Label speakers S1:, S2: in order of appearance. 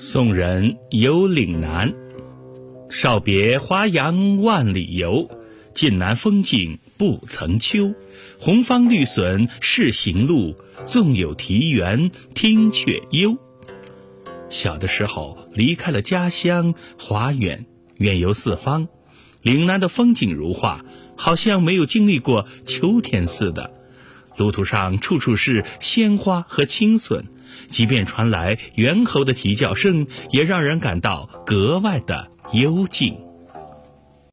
S1: 送人游岭南，少别华阳万里游，晋南风景不曾秋。红芳绿笋是行路，纵有啼猿听却幽。小的时候离开了家乡，华远远游四方，岭南的风景如画，好像没有经历过秋天似的。路途上处处是鲜花和青笋，即便传来猿猴的啼叫声，也让人感到格外的幽静。